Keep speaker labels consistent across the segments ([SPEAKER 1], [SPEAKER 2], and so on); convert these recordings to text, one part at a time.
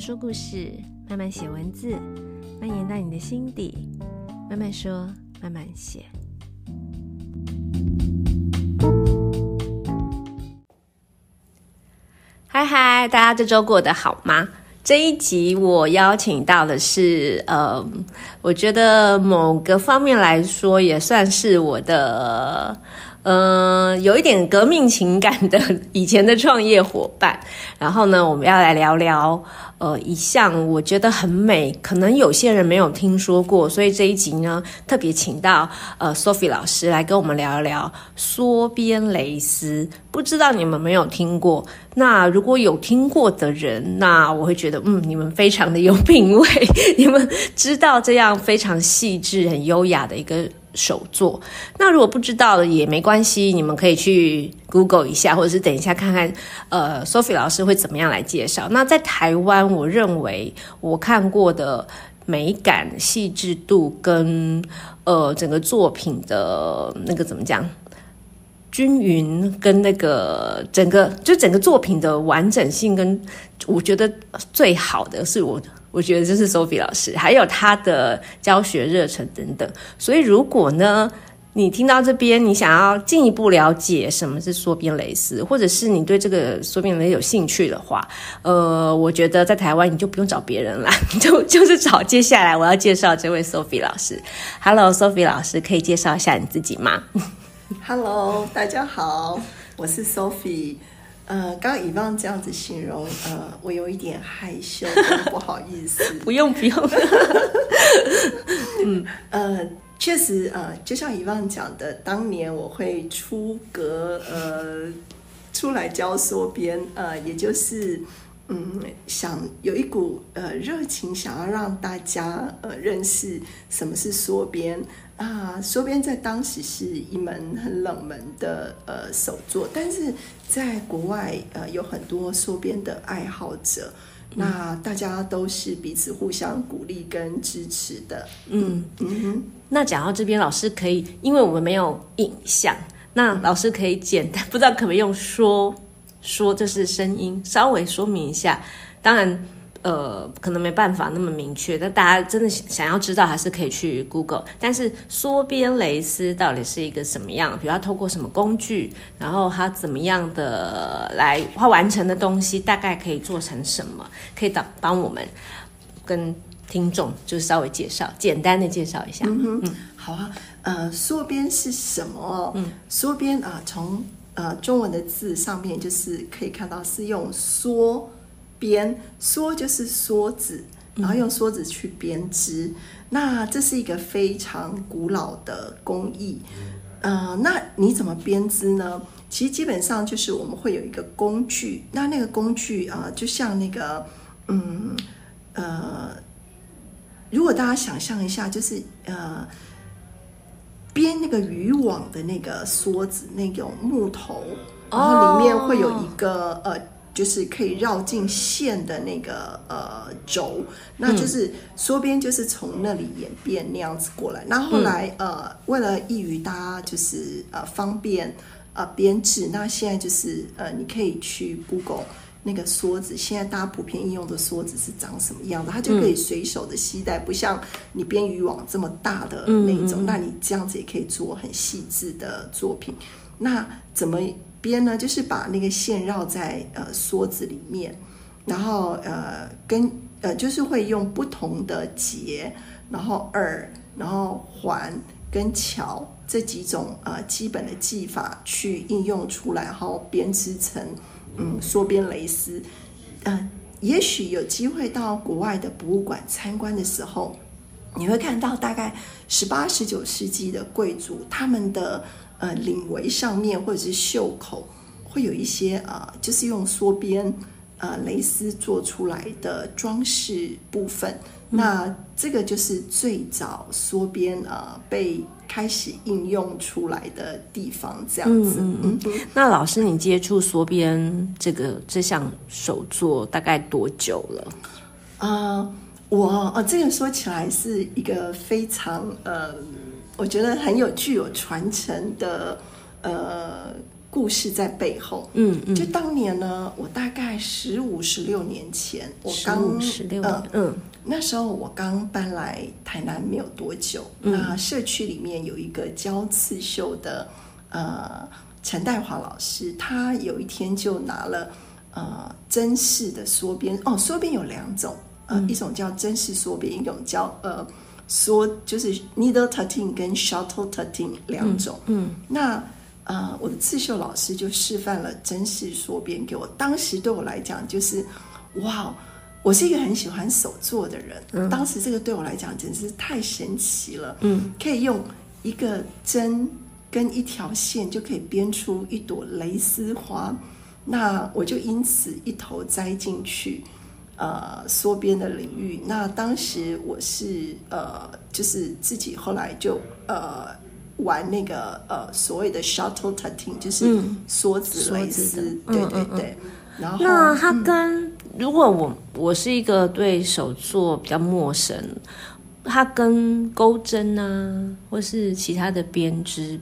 [SPEAKER 1] 说故事，慢慢写文字，蔓延到你的心底。慢慢说，慢慢写。嗨嗨，大家这周过得好吗？这一集我邀请到的是，呃，我觉得某个方面来说，也算是我的。嗯、有一点革命情感的以前的创业伙伴，然后呢，我们要来聊聊，呃，一项我觉得很美，可能有些人没有听说过，所以这一集呢，特别请到呃 Sophie 老师来跟我们聊一聊缩边蕾丝，不知道你们没有听过？那如果有听过的人，那我会觉得，嗯，你们非常的有品味，你们知道这样非常细致、很优雅的一个。手作，那如果不知道的也没关系，你们可以去 Google 一下，或者是等一下看看，呃，Sophie 老师会怎么样来介绍。那在台湾，我认为我看过的美感、细致度跟呃整个作品的那个怎么讲，均匀跟那个整个就整个作品的完整性，跟我觉得最好的是我。我觉得这是 Sophie 老师，还有他的教学热忱等等。所以，如果呢，你听到这边，你想要进一步了解什么是缩边蕾丝，或者是你对这个缩边蕾有兴趣的话，呃，我觉得在台湾你就不用找别人了，你 就就是找接下来我要介绍这位 Sophie 老师。Hello，Sophie 老师，可以介绍一下你自己吗
[SPEAKER 2] ？Hello，大家好，我是 Sophie。呃，刚刚 Yvonne 这样子形容，呃，我有一点害羞，不好意思。
[SPEAKER 1] 不 用不用。
[SPEAKER 2] 嗯呃，确实呃，就像 Yvonne 讲的，当年我会出格呃出来教缩边，呃，也就是嗯想有一股呃热情，想要让大家呃认识什么是缩边。啊，缩编在当时是一门很冷门的呃手作，但是在国外呃有很多缩编的爱好者，嗯，那大家都是彼此互相鼓励跟支持的。
[SPEAKER 1] 嗯嗯哼，那讲到这边，老师可以，因为我们没有影像，那老师可以简单，不知道可不可以用说说，这是声音，稍微说明一下。当然。呃，可能没办法那么明确，但大家真的想要知道，还是可以去 Google。但是缩边蕾丝到底是一个什么样？比如它透过什么工具，然后它怎么样的来它完成的东西，大概可以做成什么？可以帮帮我们跟听众就是稍微介绍，简单的介绍一下。
[SPEAKER 2] 嗯嗯，好啊。呃，缩边是什么？嗯，缩边啊，从呃中文的字上面就是可以看到是用缩。边梭就是梭子，然后用梭子去编织，嗯。那这是一个非常古老的工艺。呃，那你怎么编织呢？其实基本上就是我们会有一个工具。那那个工具啊，呃，就像那个，嗯呃，如果大家想象一下，就是呃，编那个渔网的那个梭子，那种木头，然后里面会有一个呃。就是可以绕进线的那个呃轴，那就是缩边，就是从那里演变那样子过来。那后，后来呃，为了易于大家就是呃方便呃编制，那现在就是呃你可以去 Google 那个梭子，现在大家普遍应用的梭子是长什么样的，它就可以随手的携带，不像你编渔网这么大的那种。那你这样子也可以做很细致的作品。那怎么？边呢，就是把那个线绕在呃梭子里面，然后呃跟呃就是会用不同的结，然后耳，然后环跟桥这几种呃基本的技法去应用出来，然后编织成嗯梭边蕾丝。呃，也许有机会到国外的博物馆参观的时候，你会看到大概十八、十九世纪的贵族他们的。呃，领围上面或者是袖口会有一些呃，就是用缩边呃蕾丝做出来的装饰部分。嗯。那这个就是最早缩边呃被开始应用出来的地方，这样子。嗯嗯。
[SPEAKER 1] 那老师，你接触缩边这个这项手作大概多久了？
[SPEAKER 2] 呃，我呃，这个说起来是一个非常呃。我觉得很有具有传承的呃故事在背后。
[SPEAKER 1] 嗯嗯，
[SPEAKER 2] 就当年呢，我大概十五十六年前，我刚
[SPEAKER 1] 十六
[SPEAKER 2] 呃
[SPEAKER 1] 嗯，
[SPEAKER 2] 那时候我刚搬来台南没有多久，
[SPEAKER 1] 嗯、
[SPEAKER 2] 那社区里面有一个教刺绣的呃陈代华老师，他有一天就拿了呃针式的缩边哦，缩边有两种，呃，嗯、一种叫针式缩边，一种叫呃。说就是 needle tutting 跟 shuttle tutting 两种，嗯，嗯。那呃，我的刺绣老师就示范了针式缩边给我。当时对我来讲，就是哇，我是一个很喜欢手作的人，嗯、当时这个对我来讲简直是太神奇了，嗯，可以用一个针跟一条线就可以编出一朵蕾丝花，那我就因此一头栽进去。呃，缩边的领域，那当时我是呃，就是自己后来就呃玩那个呃所谓的 shuttle tutting，就是梭子蕾丝，对对对。嗯嗯嗯。然后
[SPEAKER 1] 那它跟、嗯、如果我我是一个对手作比较陌生，它跟钩针啊，或是其他的编织。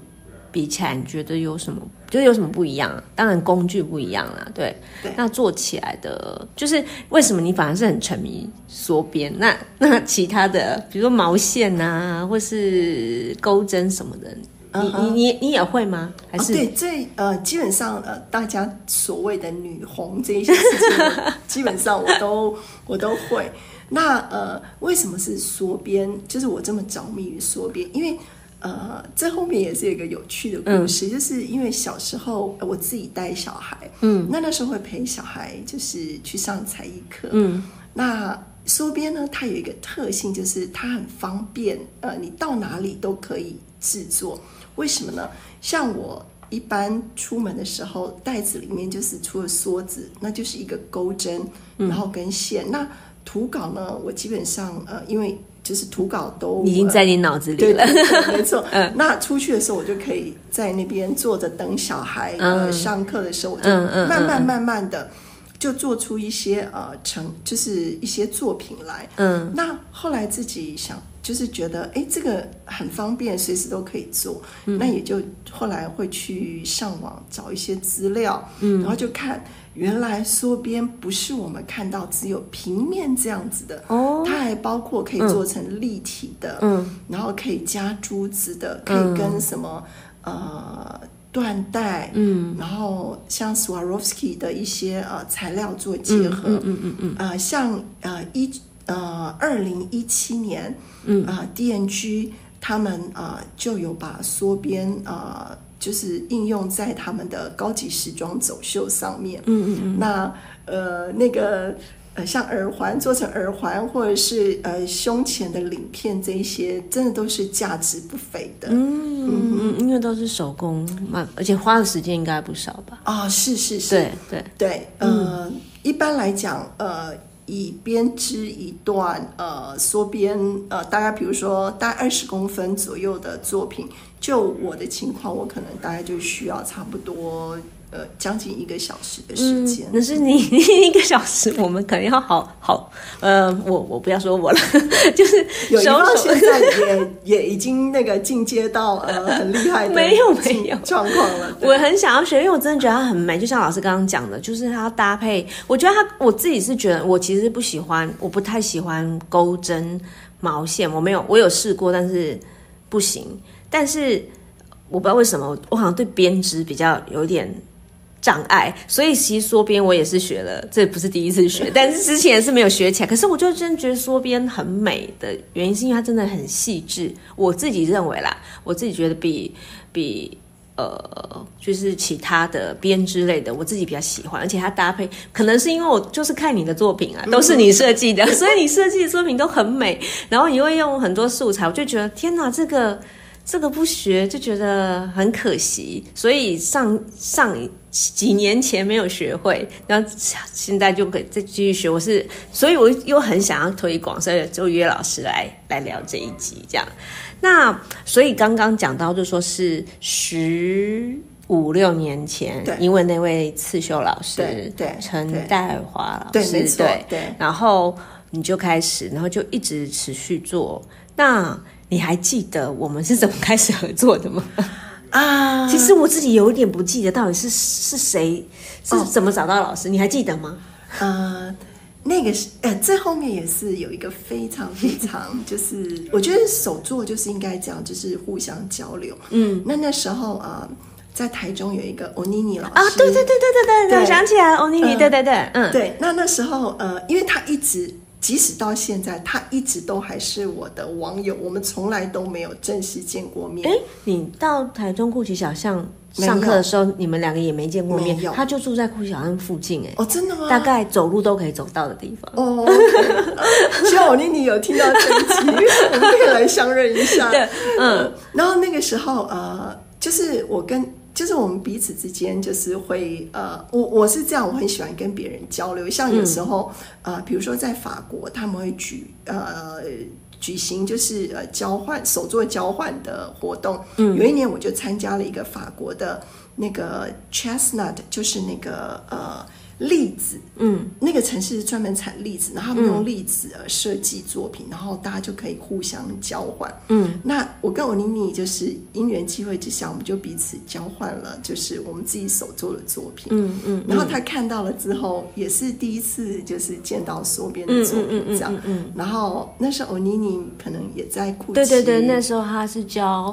[SPEAKER 1] 比起来，你觉得有什么？觉得有什么不一样啊？当然工具不一样啦，对。
[SPEAKER 2] 对。
[SPEAKER 1] 那做起来的，就是为什么你反而是很沉迷缩边？那 那其他的，比如说毛线啊，或是钩针什么的，你、uh. 你你你也会吗？还是、
[SPEAKER 2] 哦、对这呃，基本上呃，大家所谓的女红这一些事情，基本上我都我都会。那呃，为什么是缩边？就是我这么着迷于缩边，因为。呃，这后面也是有一个有趣的故事，嗯、就是因为小时候我自己带小孩，嗯，那那时候会陪小孩，就是去上才艺课，嗯，那梭边呢，它有一个特性，就是它很方便，呃，你到哪里都可以制作。为什么呢？像我一般出门的时候，袋子里面就是除了梭子，那就是一个钩针，然后跟线。嗯、那图稿呢，我基本上呃，因为就是图稿都
[SPEAKER 1] 已经在你脑子里了，
[SPEAKER 2] 对对对，没错。嗯，那出去的时候，我就可以在那边坐着等小孩。嗯、呃，上课的时候，我就慢慢慢慢的就做出一些呃成，就是一些作品来。嗯，那后来自己想，就是觉得哎，这个很方便，随时都可以做。嗯、那也就后来会去上网找一些资料，嗯，然后就看。原来缩边不是我们看到只有平面这样子的。哦，它还包括可以做成立体的，嗯，然后可以加珠子的，可以跟什么、嗯、呃缎带，嗯，然后像 Swarovski 的一些呃材料做结合，嗯嗯嗯，嗯，嗯，嗯。呃像呃一呃二零一七年，嗯啊、呃、DNG 他们啊、呃、就有把缩边啊。呃就是应用在他们的高级时装走秀上面。嗯嗯嗯。那呃，那个呃，像耳环做成耳环，或者是呃胸前的领片，这一些真的都是价值不菲的。嗯
[SPEAKER 1] 嗯嗯，因为都是手工嘛，而且花的时间应该不少吧？
[SPEAKER 2] 啊、哦，是是是，
[SPEAKER 1] 对对
[SPEAKER 2] 对。呃，嗯、一般来讲，呃，以编织一段呃缩边呃，大概比如说大概二十公分左右的作品。就我的情况，我可能大概就需要差不多呃将近一个小时的时间。
[SPEAKER 1] 可、嗯、是 你一个小时，我们可能要好好呃，我我不要说我了，就是
[SPEAKER 2] 有一方现在也 也已经那个进阶到呃很厉害的
[SPEAKER 1] 没有没有
[SPEAKER 2] 状况了。
[SPEAKER 1] 我很想要学，因为我真的觉得它很美，就像老师刚刚讲的，就是它搭配。我觉得它，我自己是觉得，我其实不喜欢，我不太喜欢钩针毛线，我没有，我有试过，但是不行。但是我不知道为什么，我好像对编织比较有点障碍，所以其实缩边我也是学了，这不是第一次学，但是之前是没有学起来。可是我就真觉得缩边很美的原因，是因为它真的很细致。我自己认为啦，我自己觉得比比呃，就是其他的编织类的，我自己比较喜欢，而且它搭配，可能是因为我就是看你的作品啊，都是你设计的，所以你设计的作品都很美，然后你会用很多素材，我就觉得天哪，这个。这个不学就觉得很可惜，所以上上几年前没有学会，然后现在就可以再继续学。我是，所以我又很想要推广，所以就约老师来来聊这一集这样。那所以刚刚讲到，就说是十五六年前，因为那位刺绣老师，对陈代华老师，对对，对，然后你就开始，然后就一直持续做那。你还记得我们是怎么开始合作的吗？啊。其实我自己有一点不记得到底是是谁是怎么找到老师，哦、你还记得吗？
[SPEAKER 2] 呃，那个是呃，这后面也是有一个非常非常，就是我觉得手作就是应该这样，就是互相交流。嗯，那那时候啊。呃在台中有一个欧妮妮老师啊，
[SPEAKER 1] 对对对对对对，我想起来欧妮妮，对对对，嗯，
[SPEAKER 2] 对，那那时候呃，因为他一直，即使到现在，他一直都还是我的网友，我们从来都没有正式见过面。哎，
[SPEAKER 1] 你到台中酷奇小巷上课的时候，你们两个也没见过面，他就住在酷奇小巷附近，哎，
[SPEAKER 2] 哦，真的吗？
[SPEAKER 1] 大概走路都可以走到的地方。
[SPEAKER 2] 哦，希望我妮妮有听到这一集，我们可以来相认一下。
[SPEAKER 1] 对，嗯，
[SPEAKER 2] 然后那个时候呃，就是我跟。就是我们彼此之间，就是会呃，我我是这样，我很喜欢跟别人交流。像有时候，嗯、呃，比如说在法国，他们会举呃举行就是呃交换手作交换的活动。嗯，有一年我就参加了一个法国的那个 chestnut，就是那个呃。栗子，嗯，那个城市是专门产栗子，然后他们用栗子呃设计作品，嗯、然后大家就可以互相交换，嗯，那我跟欧妮妮就是因缘机会之下，我们就彼此交换了，就是我们自己手做的作品，嗯嗯，嗯，然后他看到了之后，也是第一次就是见到缩边的作品这样，嗯，嗯，嗯，嗯，然后那时候欧妮妮可能也在酷奇，
[SPEAKER 1] 对对对，那时候他是教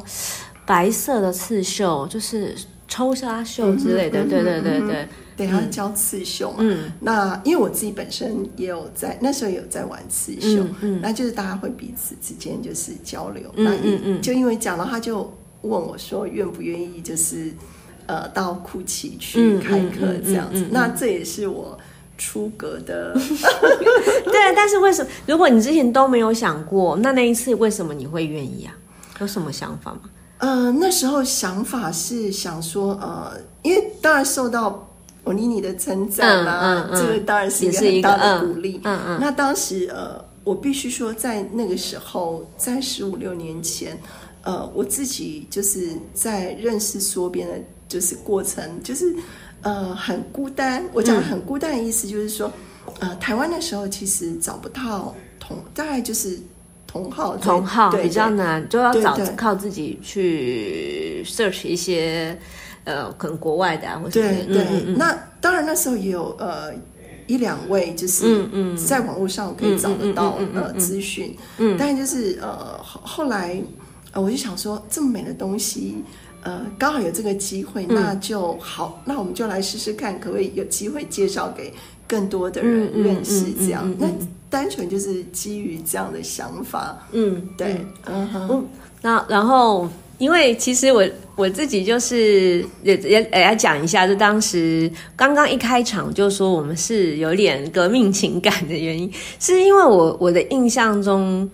[SPEAKER 1] 白色的刺绣，就是抽纱绣之类的，嗯、对对对对。
[SPEAKER 2] 对，他教刺绣嘛。嗯，那因为我自己本身也有在那时候有在玩刺绣，嗯，嗯，那就是大家会彼此之间就是交流。嗯嗯嗯，就因为讲了，他就问我说愿不愿意就是呃到酷奇去开课这样子。那这也是我出格的。
[SPEAKER 1] 对，但是为什么？如果你之前都没有想过，那那一次为什么你会愿意啊？有什么想法吗？
[SPEAKER 2] 呃，那时候想法是想说，呃，因为当然受到。欧妮妮的称赞啦，这个当然是一个很大的鼓励。嗯嗯。那当时呃，我必须说，在那个时候，在十五六年前，呃，我自己就是在认识缩编的，就是过程，就是呃很孤单。我讲很孤单的意思就是说，呃，台湾的时候其实找不到同，大概就是同好，
[SPEAKER 1] 同好比较难，就要找靠自己去 search 一些。呃，可能国外的啊，或者
[SPEAKER 2] 对对、那当然那时候也有呃一两位，就是在网络上可以找得到呃资讯，嗯，但就是呃后后来呃我就想说，这么美的东西，呃刚好有这个机会，那就好，那我们就来试试看，可不可以有机会介绍给更多的人认识这样？那单纯就是基于这样的想法，嗯，对，嗯哼，
[SPEAKER 1] 那然后。因为其实我我自己就是也也也要讲一下，就当时刚刚一开场就说我们是有点革命情感的原因，是因为我我的印象中，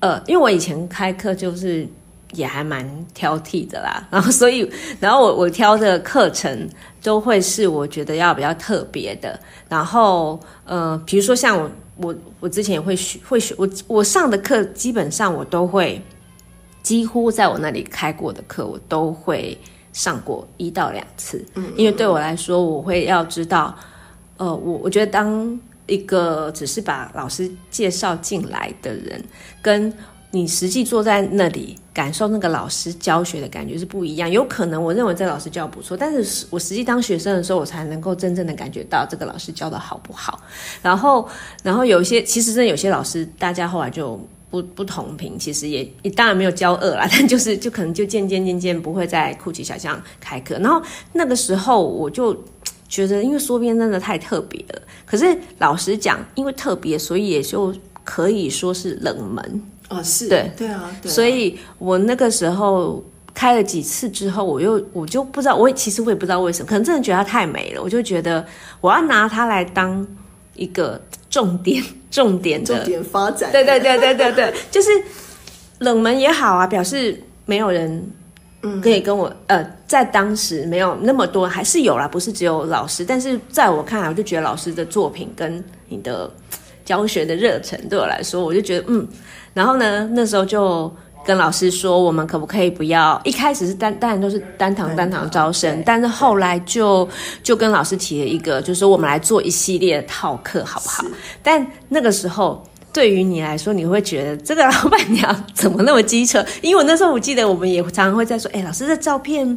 [SPEAKER 1] 呃，因为我以前开课就是也还蛮挑剔的啦，然后所以然后我我挑的课程都会是我觉得要比较特别的，然后呃，比如说像我我我之前也会学会学我我上的课基本上我都会。几乎在我那里开过的课，我都会上过一到两次。嗯，因为对我来说，我会要知道，呃，我我觉得当一个只是把老师介绍进来的人，跟你实际坐在那里感受那个老师教学的感觉是不一样。有可能我认为这老师教不错，但是我实际当学生的时候，我才能够真正的感觉到这个老师教的好不好。然后，然后有一些其实真的有些老师，大家后来就。不不同频，其实也也当然没有交恶啦，但就是就可能就渐渐渐渐不会在酷奇小巷开课。然后那个时候我就觉得，因为缩编真的太特别了。可是老实讲，因为特别，所以也就可以说是冷门
[SPEAKER 2] 哦，是
[SPEAKER 1] 对
[SPEAKER 2] 对啊，对啊。
[SPEAKER 1] 所以我那个时候开了几次之后，我又我就不知道，我也其实我也不知道为什么，可能真的觉得它太美了，我就觉得我要拿它来当一个。重点，重点的
[SPEAKER 2] 重点发展，
[SPEAKER 1] 对对对对对对，就是冷门也好啊，表示没有人可以跟我、嗯、呃，在当时没有那么多，还是有啦，不是只有老师，但是在我看来，我就觉得老师的作品跟你的教学的热忱对我来说，我就觉得嗯，然后呢，那时候就。跟老师说，我们可不可以不要？一开始是单，当然都是单堂单堂招生，但是后来就就跟老师提了一个，就是说我们来做一系列的套课，好不好？但那个时候对于你来说，你会觉得这个老板娘怎么那么机车？因为我那时候我记得我们也常常会在说，哎，老师的照片。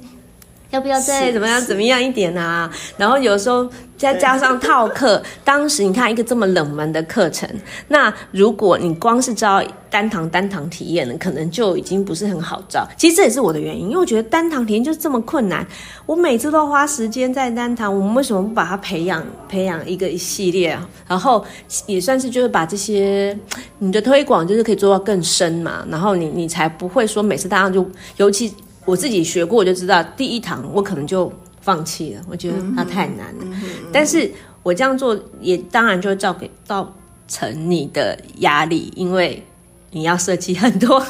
[SPEAKER 1] 要不要再怎么样怎么样一点啊？然后有时候再加上套课，当时你看一个这么冷门的课程，那如果你光是招单堂单堂体验，可能就已经不是很好招。其实这也是我的原因，因为我觉得单堂体验就是这么困难，我每次都花时间在单堂，我们为什么不把它培养培养一个一系列啊？然后也算是就是把这些你的推广就是可以做到更深嘛，然后你你才不会说每次大家就尤其。我自己学过，我就知道第一堂我可能就放弃了，我觉得它太难了。嗯嗯嗯、但是我这样做也当然就会造给造成你的压力，因为你要设计很多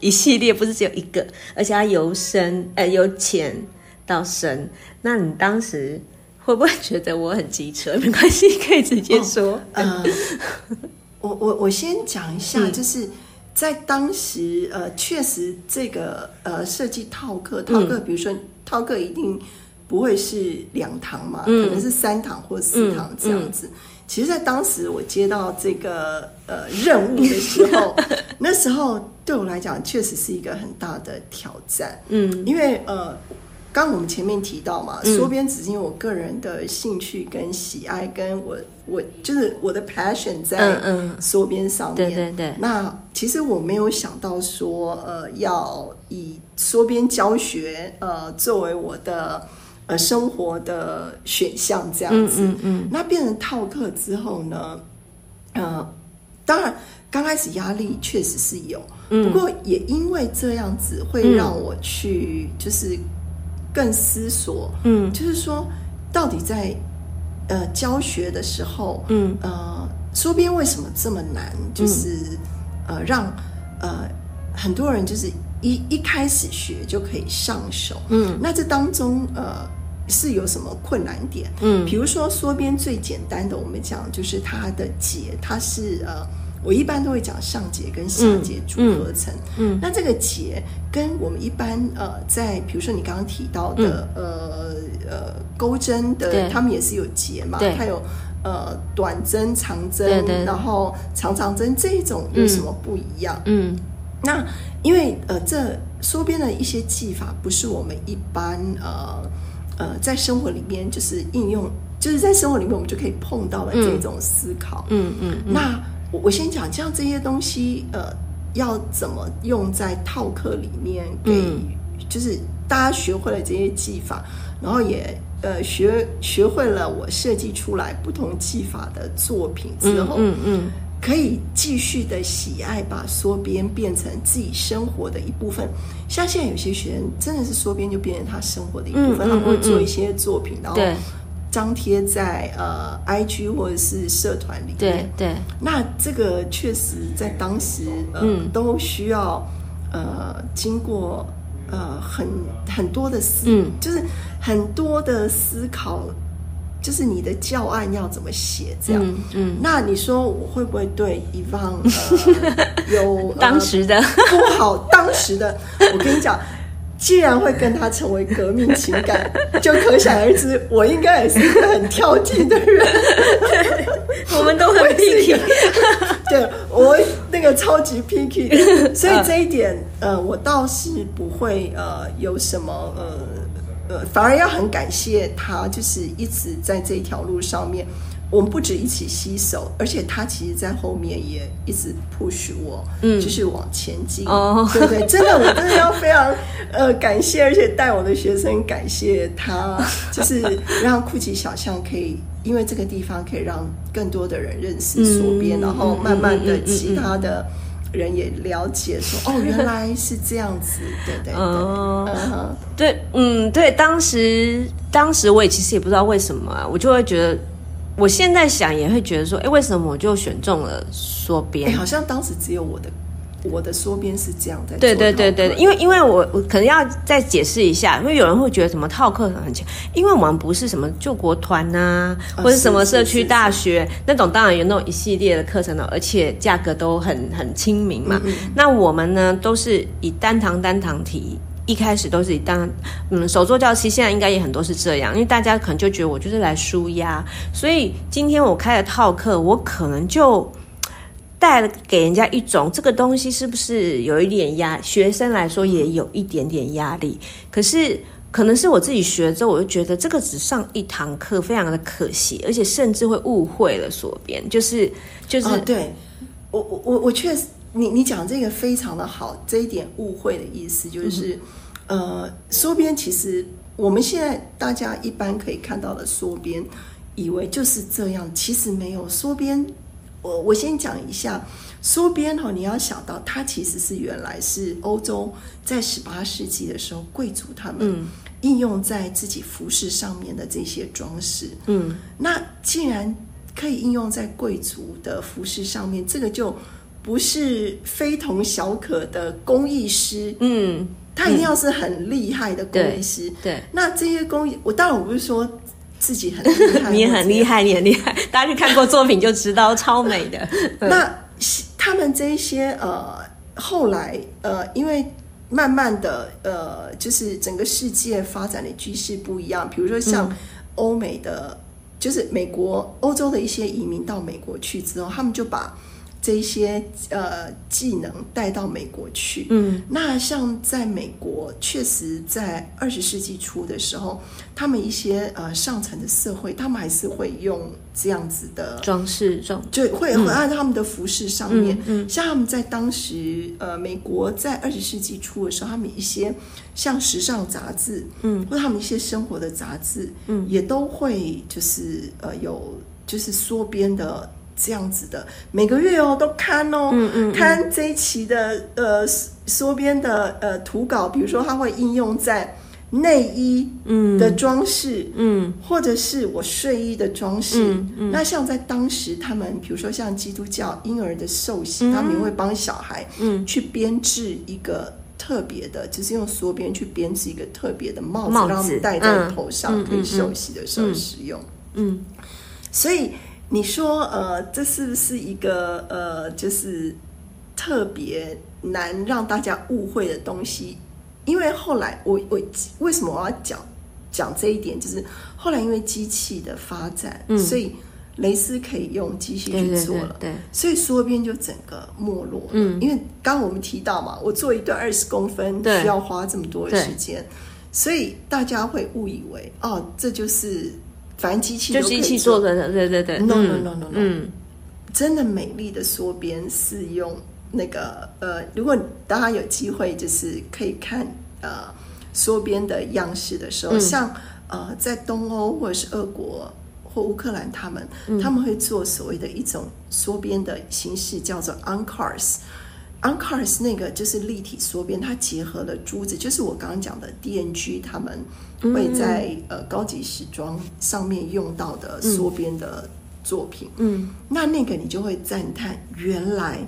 [SPEAKER 1] 一系列，不是只有一个，而且它由深呃由浅到深。那你当时会不会觉得我很机车？没关系，可以直接说。哦呃、
[SPEAKER 2] 我我我先讲一下，嗯、就是。在当时，呃，确实这个呃设计套课，套课，比如说套课一定不会是两堂嘛，嗯、可能是三堂或四堂这样子。嗯嗯、其实，在当时我接到这个呃任务的时候，那时候对我来讲确实是一个很大的挑战。嗯，因为呃。刚刚我们前面提到嘛，缩编只是因为我个人的兴趣跟喜爱，跟我我就是我的 passion 在缩编上面。嗯嗯、对对对。那其实我没有想到说，呃，要以缩编教学呃作为我的呃生活的选项这样子。嗯嗯。嗯，那变成套课之后呢，呃，当然刚开始压力确实是有，不过也因为这样子会让我去就是。更思索，嗯，就是说，到底在呃教学的时候，嗯，呃，缩编为什么这么难？就是、嗯、呃，让呃很多人就是一一开始学就可以上手，嗯，那这当中呃是有什么困难点？嗯，比如说缩编最简单的，我们讲就是它的结，它是呃。我一般都会讲上节跟下节组合成，嗯，嗯，那这个节跟我们一般呃，在比如说你刚刚提到的，嗯、呃呃钩针的，对。他们也是有节嘛，它有呃短针、长针，对对然后长长针这一种有什么不一样？嗯，那因为呃这缩编的一些技法不是我们一般呃呃在生活里面就是应用，就是在生活里面我们就可以碰到的这种思考，嗯嗯，嗯嗯。那。我我先讲，像这些东西，呃，要怎么用在套课里面给，给、嗯、就是大家学会了这些技法，然后也呃学学会了我设计出来不同技法的作品之后，嗯嗯，嗯嗯可以继续的喜爱把缩编变成自己生活的一部分。像现在有些学生真的是缩编就变成他生活的一部分，嗯嗯、他们会做一些作品，然后。张贴在呃 IG 或者是社团里面，对对。那这个确实在当时呃、嗯、都需要呃经过呃很很多的思，嗯、就是很多的思考，就是你的教案要怎么写这样。嗯。嗯，那你说我会不会对 Yvonne 呃 有
[SPEAKER 1] 当时的
[SPEAKER 2] 不好？当时的我跟你讲。既然会跟他成为革命情感，就可想而知，我应该也是一个很挑剔的人。
[SPEAKER 1] 对，我们都很 picky。
[SPEAKER 2] 对，我那个超级 picky，所以这一点，呃，我倒是不会呃有什么呃呃，反而要很感谢他，就是一直在这条路上面。我们不止一起携手，而且他其实，在后面也一直 push 我，嗯，就是往前进，哦，对对，真的，我真的要非常呃感谢，而且带我的学生感谢他，就是让酷奇小象可以，因为这个地方可以让更多的人认识缩边，嗯、然后慢慢的其他的人也了解说，嗯、哦，原来是这样子，对对对，哦、
[SPEAKER 1] 嗯，对，嗯，对，当时当时我也其实也不知道为什么啊，我就会觉得。我现在想也会觉得说，哎，为什么我就选中了缩编？哎，
[SPEAKER 2] 好像当时只有我的我的缩编是这样的。
[SPEAKER 1] 对对对对，因为因为我我可能要再解释一下，因为有人会觉得什么套课很强，因为我们不是什么救国团呐、啊，或者什么社区大学那种，当然有那种一系列的课程了，而且价格都很很亲民嘛。嗯嗯，那我们呢，都是以单堂单堂提。一开始都是当嗯手作教期，现在应该也很多是这样，因为大家可能就觉得我就是来舒压，所以今天我开了套课，我可能就带了给人家一种这个东西是不是有一点压？学生来说也有一点点压力。可是可能是我自己学了之后，我就觉得这个只上一堂课，非常的可惜，而且甚至会误会了缩编，就是就是、
[SPEAKER 2] 对我我我我确实，你你讲这个非常的好，这一点误会的意思就是，嗯、呃，缩边其实我们现在大家一般可以看到的缩边，以为就是这样，其实没有缩边。我我先讲一下缩边哈，你要想到它其实是原来是欧洲在十八世纪的时候贵族他们应用在自己服饰上面的这些装饰。嗯，那既然可以应用在贵族的服饰上面，这个就不是非同小可的工艺师。嗯，他一定要是很厉害的工艺师。对，对，那这些工艺，我当然我不是说。自己很厉害，
[SPEAKER 1] 你也很厉害，你很厉害。大家去看过作品就知道，超美的。
[SPEAKER 2] 那他们这一些呃，后来呃，因为慢慢的呃，就是整个世界发展的趋势不一样。比如说像欧美的，嗯、就是美国、欧洲的一些移民到美国去之后，他们就把。这一些呃技能带到美国去，嗯，那像在美国，确实在二十世纪初的时候，他们一些呃上层的社会，他们还是会用这样子的
[SPEAKER 1] 装饰装，
[SPEAKER 2] 就会会按他们的服饰上面，嗯，嗯，像他们在当时呃美国在二十世纪初的时候，他们一些像时尚杂志，嗯，或者他们一些生活的杂志，嗯，也都会就是呃有就是缩编的。这样子的，每个月哦都看哦，嗯嗯嗯。看这一期的呃缩编的呃图稿，比如说它会应用在内衣的装饰，嗯，嗯或者是我睡衣的装饰。嗯嗯、那像在当时，他们比如说像基督教婴儿的寿喜，嗯、他们也会帮小孩嗯。去编制一个特别的，就是用缩边去编织一个特别的帽子，帽子让他们戴在头上，嗯、可以受洗的时候使用。嗯，嗯。所以。你说，呃，这是不是一个呃，就是特别难让大家误会的东西？因为后来我我为什么我要讲讲这一点？就是后来因为机器的发展，嗯、所以蕾丝可以用机器去做了，对，对，对，对，所以缩边就整个没落了。嗯，因为刚刚我们提到嘛，我做一段二十公分需要花这么多的时间，所以大家会误以为哦，这就是。反正机器就机器做的，
[SPEAKER 1] 对对对。
[SPEAKER 2] No no no no no，嗯，真的美丽的缩编是用那个呃，如果大家有机会就是可以看呃缩编的样式的时候，嗯、像呃在东欧或者是俄国或乌克兰，他们、嗯、他们会做所谓的一种缩编的形式，叫做 uncars。Uncars 那个就是立体缩边，它结合了珠子，就是我刚刚讲的 DNG，他们会在、嗯、呃高级时装上面用到的缩边的作品。嗯，那那个你就会赞叹，原来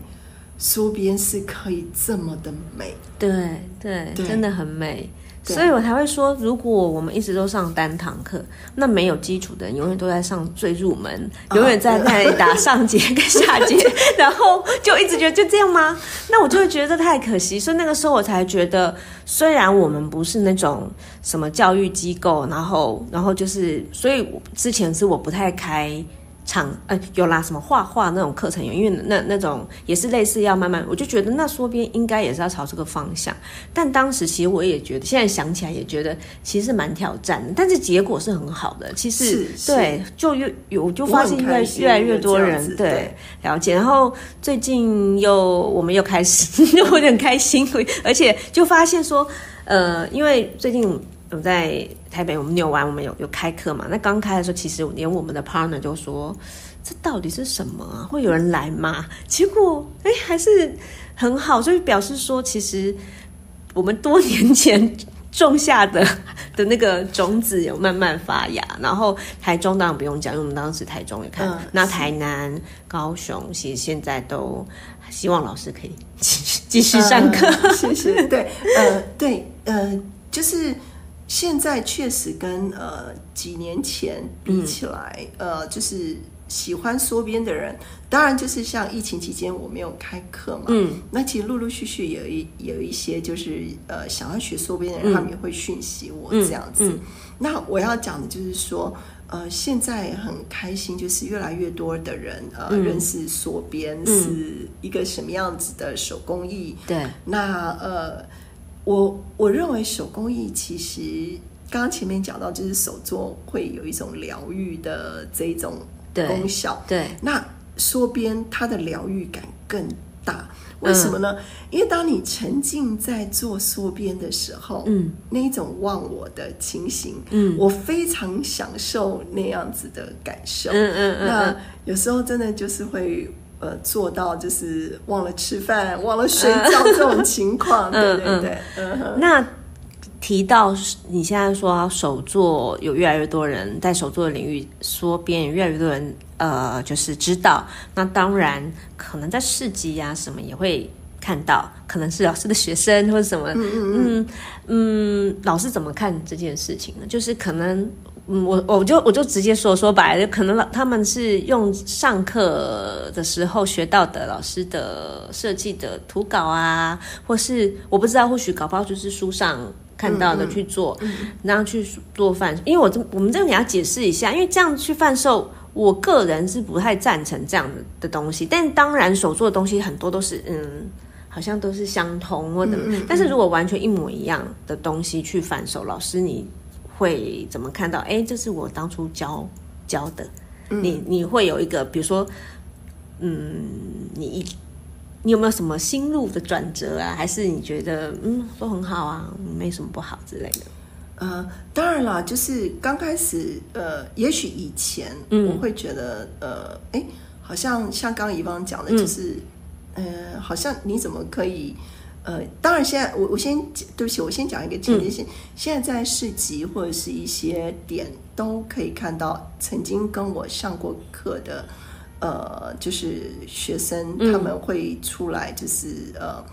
[SPEAKER 2] 缩边是可以这么的美。
[SPEAKER 1] 对对，对真的很美。所以我才会说，如果我们一直都上单堂课，那没有基础的人永远都在上最入门，永远在那里打上节跟下节，然后就一直觉得就这样吗？那我就会觉得这太可惜。所以那个时候我才觉得，虽然我们不是那种什么教育机构，然后然后就是，所以之前是我不太开。场呃有啦，什么画画那种课程有，因为那那种也是类似要慢慢，我就觉得那缩编应该也是要朝这个方向。但当时其实我也觉得，现在想起来也觉得其实蛮挑战的，但是结果是很好的。其实对，就越有就发现越越来越多人对，对了解。然后最近又我们又开始 又有点开心，而且就发现说，呃，因为最近。我在台北，我们扭完，我们有有开课嘛？那刚开的时候，其实连我们的 partner 就说：“这到底是什么啊？会有人来吗？”结果，哎，还是很好，所以表示说，其实我们多年前种下的 的那个种子有慢慢发芽。然后台中当然不用讲，因为我们当时台中也看。嗯、那台南、高雄，其实现在都希望老师可以继续 继续上课。
[SPEAKER 2] 嗯、谢谢。对，呃，对，呃，就是。现在确实跟呃几年前比起来，嗯、呃，就是喜欢缩编的人，当然就是像疫情期间我没有开课嘛，嗯，那其实陆陆续续有一有一些就是呃想要学缩编的人，嗯、他们也会讯息我这样子。那我要讲的就是说，呃，现在很开心，就是越来越多的人呃、嗯、认识缩编是一个什么样子的手工艺。对，那呃，我我认为手工艺其实刚刚前面讲到，就是手作会有一种疗愈的这一种。功效对，对，那缩编它的疗愈感更大，为什么呢？嗯、因为当你沉浸在做缩编的时候，嗯，那一种忘我的情形，嗯，我非常享受那样子的感受，嗯嗯嗯。那有时候真的就是会呃做到就是忘了吃饭、忘了睡觉这种情况，嗯、对对对，
[SPEAKER 1] 那。提到你现在说手作有越来越多人在手作的领域缩编，越来越多人呃就是知道。那当然可能在市集呀、啊、什么也会看到，可能是老师的学生或者什么。嗯嗯嗯，嗯，老师怎么看这件事情呢？就是可能嗯我我就我就直接说说白了，可能他们是用上课的时候学到的老师的设计的图稿啊，或是我不知道，或许搞不好就是书上。看到的去做，嗯嗯、然后去做饭，因为我这我们这个你要解释一下，因为这样去贩售，我个人是不太赞成这样的的东西。但当然手做的东西很多都是嗯，好像都是相同或者，嗯嗯、但是如果完全一模一样的东西去贩售，老师你会怎么看到？哎，这是我当初教教的，嗯、你你会有一个，比如说，嗯，你一。你有没有什么心路的转折啊？还是你觉得嗯都很好啊，没什么不好之类的？
[SPEAKER 2] 呃，当然啦，就是刚开始呃，也许以前我会觉得、嗯、呃，哎，好像像刚刚怡芳讲的，就是、嗯、呃，好像你怎么可以呃，当然现在我我先对不起，我先讲一个前提性，嗯、现在在市集或者是一些点都可以看到曾经跟我上过课的。呃，就是学生他们会出来，就是、嗯、呃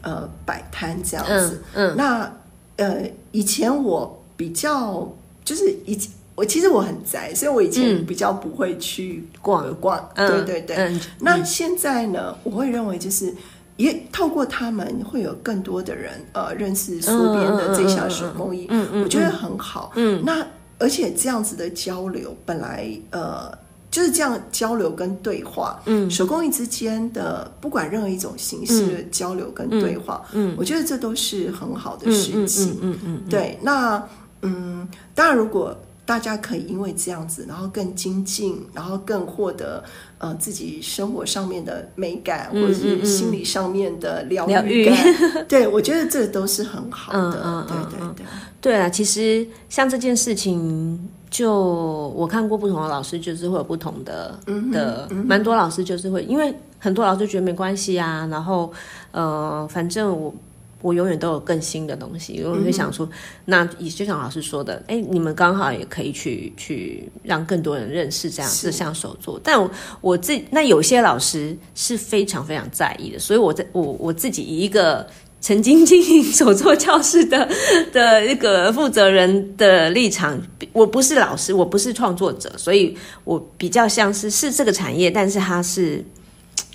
[SPEAKER 2] 呃摆摊这样子。嗯，嗯那呃以前我比较就是以前我其实我很宅，所以我以前比较不会去逛逛。嗯、对对对。嗯、那现在呢，我会认为就是也透过他们会有更多的人呃认识苏边的这项手工艺。嗯嗯，我觉得很好。嗯，那而且这样子的交流本来呃。就是这样交流跟对话，嗯，手工艺之间的不管任何一种形式的交流跟对话，嗯，嗯，我觉得这都是很好的事情，嗯嗯，嗯，嗯，嗯，对。那嗯，当然，如果大家可以因为这样子，然后更精进，然后更获得呃自己生活上面的美感，嗯、或者是心理上面的疗愈感，愈。对，我觉得这都是很好的，嗯、对对对，
[SPEAKER 1] 对。啊，其实像这件事情。就我看过不同的老师，就是会有不同的、的，蛮多老师就是会，因为很多老师觉得没关系啊，然后呃，反正我我永远都有更新的东西，我会想说，嗯、那也就像老师说的，哎，你们刚好也可以去去让更多人认识这样这项手作，但我我自那有些老师是非常非常在意的，所以我在我我自己以一个。曾经经营手作教室的 的一个负责人的立场，我不是老师，我不是创作者，所以我比较像是是这个产业，但是它是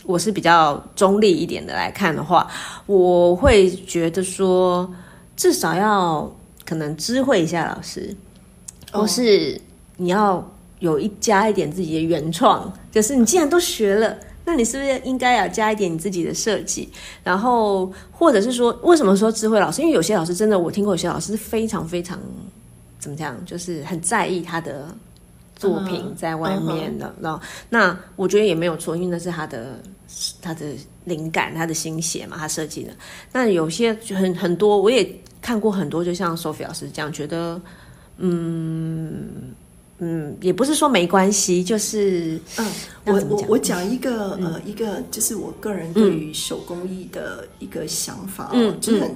[SPEAKER 1] 我是比较中立一点的来看的话，我会觉得说至少要可能知会一下老师，或是你要有一加一点自己的原创，就是你既然都学了。那你是不是应该要加一点你自己的设计？然后，或者是说，为什么说智慧老师？因为有些老师真的，我听过有些老师是非常非常怎么讲，就是很在意他的作品在外面的。然后，那我觉得也没有错，因为那是他的他的灵感，他的心血嘛，他设计的。那有些就很很多，我也看过很多，就像 Sophie 老师这样，觉得嗯。嗯，也不是说没关系，就是
[SPEAKER 2] 嗯，我我我讲一个呃，一个就是我个人对于手工艺的一个想法，嗯，就很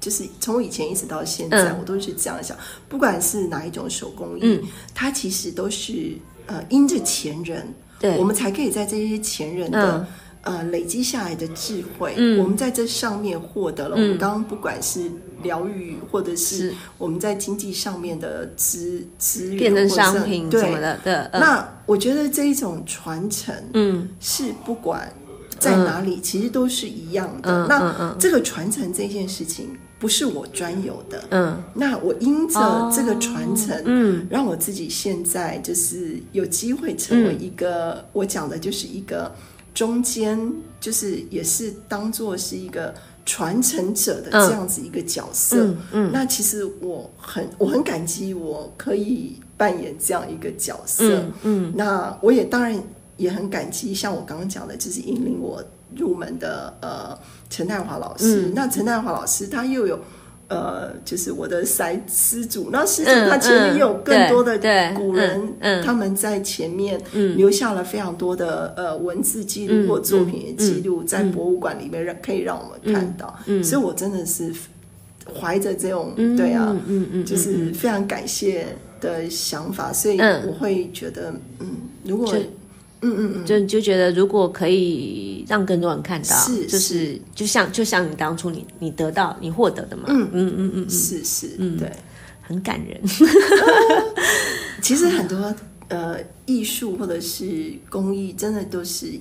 [SPEAKER 2] 就是从以前一直到现在，我都是这样想，不管是哪一种手工艺，它其实都是呃因着前人，对，我们才可以在这些前人的呃累积下来的智慧，
[SPEAKER 1] 嗯，
[SPEAKER 2] 我们在这上面获得了。嗯、我们刚刚不管是疗愈，或者是我们在经济上面的资资源，
[SPEAKER 1] 变成商品什么的，
[SPEAKER 2] 对，那我觉得这一种传承，嗯，是不管在哪里，嗯、其实都是一样的。嗯、那这个传承这件事情。不是我专有的，嗯，那我因着这个传承，嗯，让我自己现在就是有机会成为一个，嗯、我讲的就是一个中间，就是也是当做是一个传承者的这样子一个角色，嗯，嗯，那其实我很我很感激我可以扮演这样一个角色，嗯，嗯，那我也当然也很感激，像我刚刚讲的，就是引领我。入门的呃陈太华老师，嗯、那陈太华老师他又有呃就是我的师师祖，那师祖他前面又有更多的古人，他们在前面留下了非常多的呃文字记录或作品的记录，在博物馆里面让可以让我们看到，所以我真的是怀着这种、嗯、对啊，嗯嗯、就是非常感谢的想法，所以我会觉得嗯，如果。嗯嗯嗯，
[SPEAKER 1] 就就觉得如果可以让更多人看到，是就是就像就像你当初你你得到你获得的嘛，嗯嗯嗯嗯，
[SPEAKER 2] 是是，嗯。对，
[SPEAKER 1] 很感人。
[SPEAKER 2] 其实很多呃艺术或者是工艺，真的都是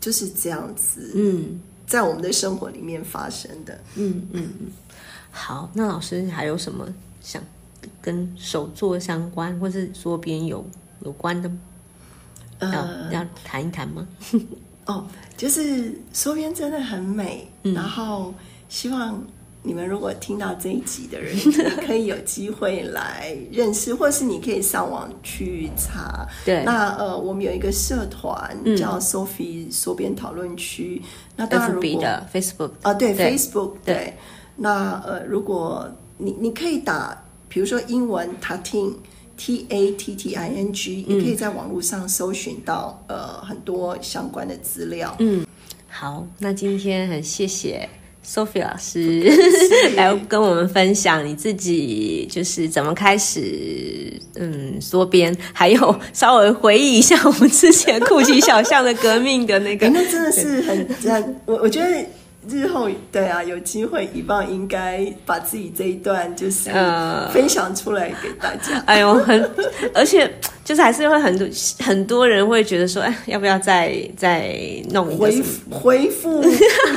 [SPEAKER 2] 就是这样子，嗯，在我们的生活里面发生的，嗯嗯嗯。
[SPEAKER 1] 好，那老师还有什么想跟手作相关或是说别人有有关的吗？呃，要谈一谈吗？
[SPEAKER 2] 哦，就是收编真的很美，嗯、然后希望你们如果听到这一集的人，可以有机会来认识，或是你可以上网去查。
[SPEAKER 1] 对，
[SPEAKER 2] 那呃，我们有一个社团叫 Sophie 收编讨论区。嗯、那当然如果
[SPEAKER 1] Facebook
[SPEAKER 2] 啊，对，对 Facebook 对。对那呃，如果你你可以打，比如说英文 Tatting。T A T T I N G，也可以在网络上搜寻到、嗯、呃很多相关的资料。
[SPEAKER 1] 嗯，好，那今天很谢谢 Sophie 老师谢 来跟我们分享你自己就是怎么开始嗯缩编，还有稍微回忆一下我们之前酷奇小象的革命的那个，
[SPEAKER 2] 那真的是很我我觉得。日后对啊，有机会一棒应该把自己这一段就是分享出来给大家。
[SPEAKER 1] 呃、哎呦，很，而且就是还是会很多很多人会觉得说，哎，要不要再再弄一个
[SPEAKER 2] 回回复酷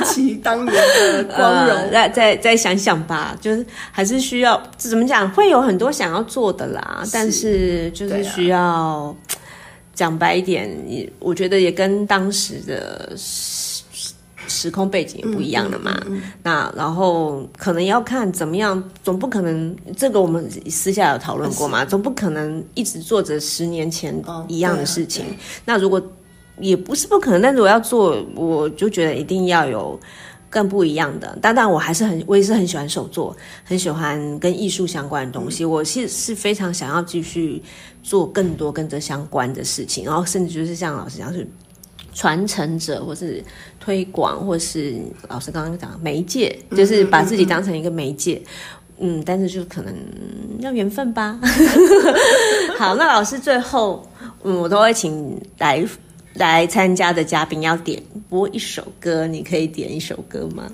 [SPEAKER 2] 奇当年的光荣？
[SPEAKER 1] 再再再想想吧，就是还是需要怎么讲，会有很多想要做的啦，是但是就是需要讲白一点，也我觉得也跟当时的。时空背景也不一样了嘛，那然后可能要看怎么样，总不可能这个我们私下有讨论过嘛，总不可能一直做着十年前一样的事情。哦啊、那如果也不是不可能，但是我要做，我就觉得一定要有更不一样的。当然，我还是很，我也是很喜欢手作，很喜欢跟艺术相关的东西。嗯、我是是非常想要继续做更多跟这相关的事情，然后甚至就是像老师讲是。传承者，或是推广，或是老师刚刚讲媒介，就是把自己当成一个媒介，嗯，但是就可能要缘分吧。好，那老师最后，嗯，我都会请来来参加的嘉宾要点播一首歌，你可以点一首歌吗？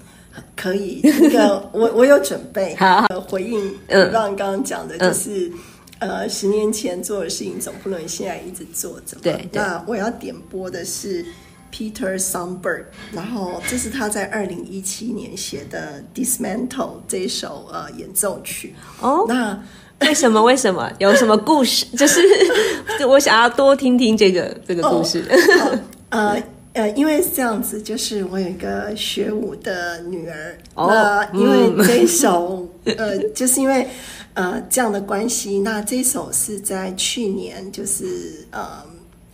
[SPEAKER 2] 可以，那个我我有准备，好，回应嗯，让刚刚讲的就是。嗯呃，十年前做的事情总不能现在一直做着。对，那我要点播的是 Peter s o m b e r g 然后这是他在二零一七年写的《Dismantle》这一首呃演奏曲。
[SPEAKER 1] 哦，那为什么？为什么？有什么故事？就是 我想要多听听这个这个故事。
[SPEAKER 2] 哦、呃 呃，因为是这样子，就是我有一个学舞的女儿。哦，那因为这一首，嗯、呃，就是因为。呃，这样的关系，那这首是在去年，就是呃，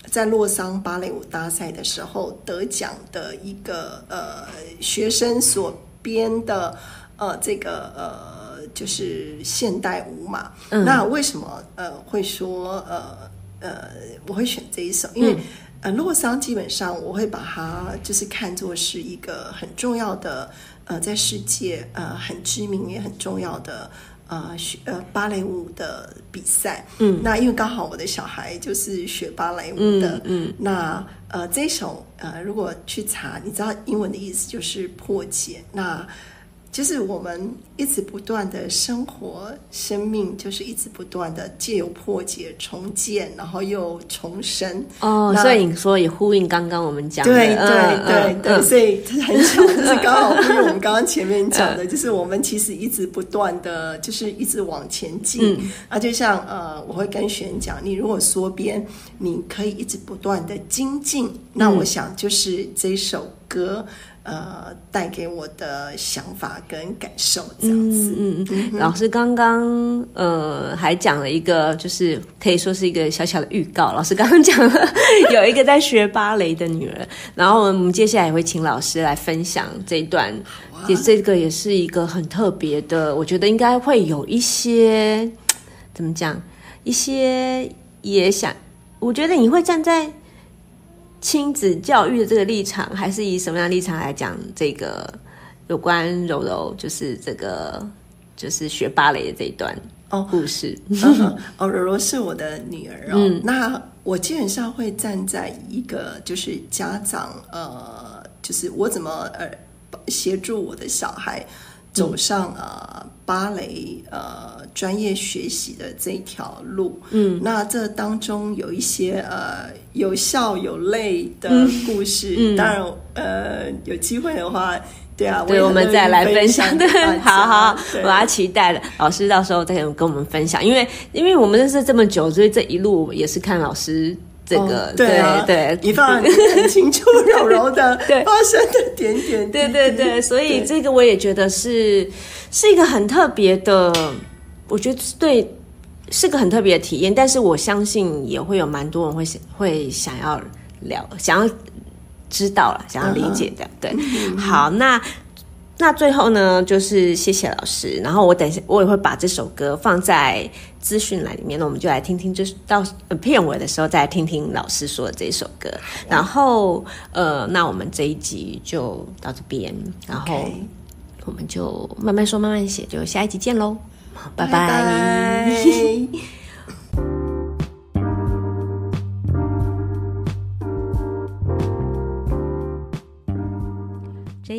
[SPEAKER 2] 在洛桑芭蕾舞大赛的时候得奖的一个呃学生所编的呃这个呃就是现代舞嘛。嗯、那为什么呃会说呃呃我会选这一首？因为、嗯、呃洛桑基本上我会把它就是看作是一个很重要的呃在世界呃很知名也很重要的。呃学呃芭蕾舞的比赛。
[SPEAKER 1] 嗯，
[SPEAKER 2] 那因为刚好我的小孩就是学芭蕾舞的，
[SPEAKER 1] 嗯，嗯
[SPEAKER 2] 那呃这首呃如果去查，你知道英文的意思就是破解。那就是我们一直不断的生活，生命就是一直不断的借由破解、重建，然后又重生。
[SPEAKER 1] 哦，所以你说也呼应刚刚我们讲的，
[SPEAKER 2] 对对对
[SPEAKER 1] 嗯
[SPEAKER 2] 对，
[SPEAKER 1] 嗯、
[SPEAKER 2] 所以很巧，就是刚好呼应我们刚刚前面讲的，就是我们其实一直不断的就是一直往前进。
[SPEAKER 1] 嗯、
[SPEAKER 2] 啊，就像呃，我会跟学员讲，你如果缩编，你可以一直不断的精进。那我想就是这首歌。呃，带给我的想法跟感受这样子。
[SPEAKER 1] 嗯嗯嗯。老师刚刚呃还讲了一个，就是可以说是一个小小的预告。老师刚刚讲了有一个在学芭蕾的女人，然后我们接下来也会请老师来分享这一段。也、啊、这个也是一个很特别的，我觉得应该会有一些怎么讲，一些也想，我觉得你会站在。亲子教育的这个立场，还是以什么样的立场来讲这个有关柔柔，就是这个就是学芭蕾的这一段哦故事
[SPEAKER 2] 哦，哦，柔柔是我的女儿哦。嗯、那我基本上会站在一个就是家长呃，就是我怎么呃协助我的小孩走上呃芭蕾呃专业学习的这条路。嗯，那这当中有一些呃。有笑有泪的故事，嗯嗯、当然，呃，有机会的话，对啊，
[SPEAKER 1] 对，我，我们再来分享。对，好好，我要期待了。老师到时候再跟我们分享，因为因为我们认识这么久，所以这一路也是看老师这个，哦、对啊、对，
[SPEAKER 2] 你放很清楚柔柔的 发生的点点滴滴，
[SPEAKER 1] 对对对，所以这个我也觉得是是一个很特别的，我觉得对。是个很特别的体验，但是我相信也会有蛮多人会想会想要聊，想要知道了，想要理解的。Uh huh. 对，好，那那最后呢，就是谢谢老师。然后我等一下我也会把这首歌放在资讯栏里面，那我们就来听听，就是到片尾的时候再来听听老师说的这首歌。然后呃，那我们这一集就到这边，然后我们就慢慢说，慢慢写，就下一集见喽。拜拜。这